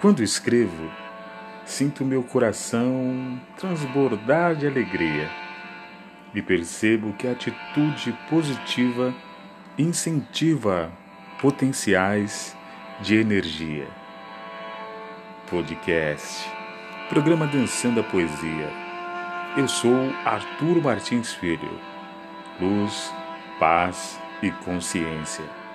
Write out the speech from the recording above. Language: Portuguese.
Quando escrevo, sinto meu coração transbordar de alegria e percebo que a atitude positiva incentiva potenciais de energia. Podcast, programa Dançando a Poesia. Eu sou Arturo Martins Filho. Luz, paz e consciência.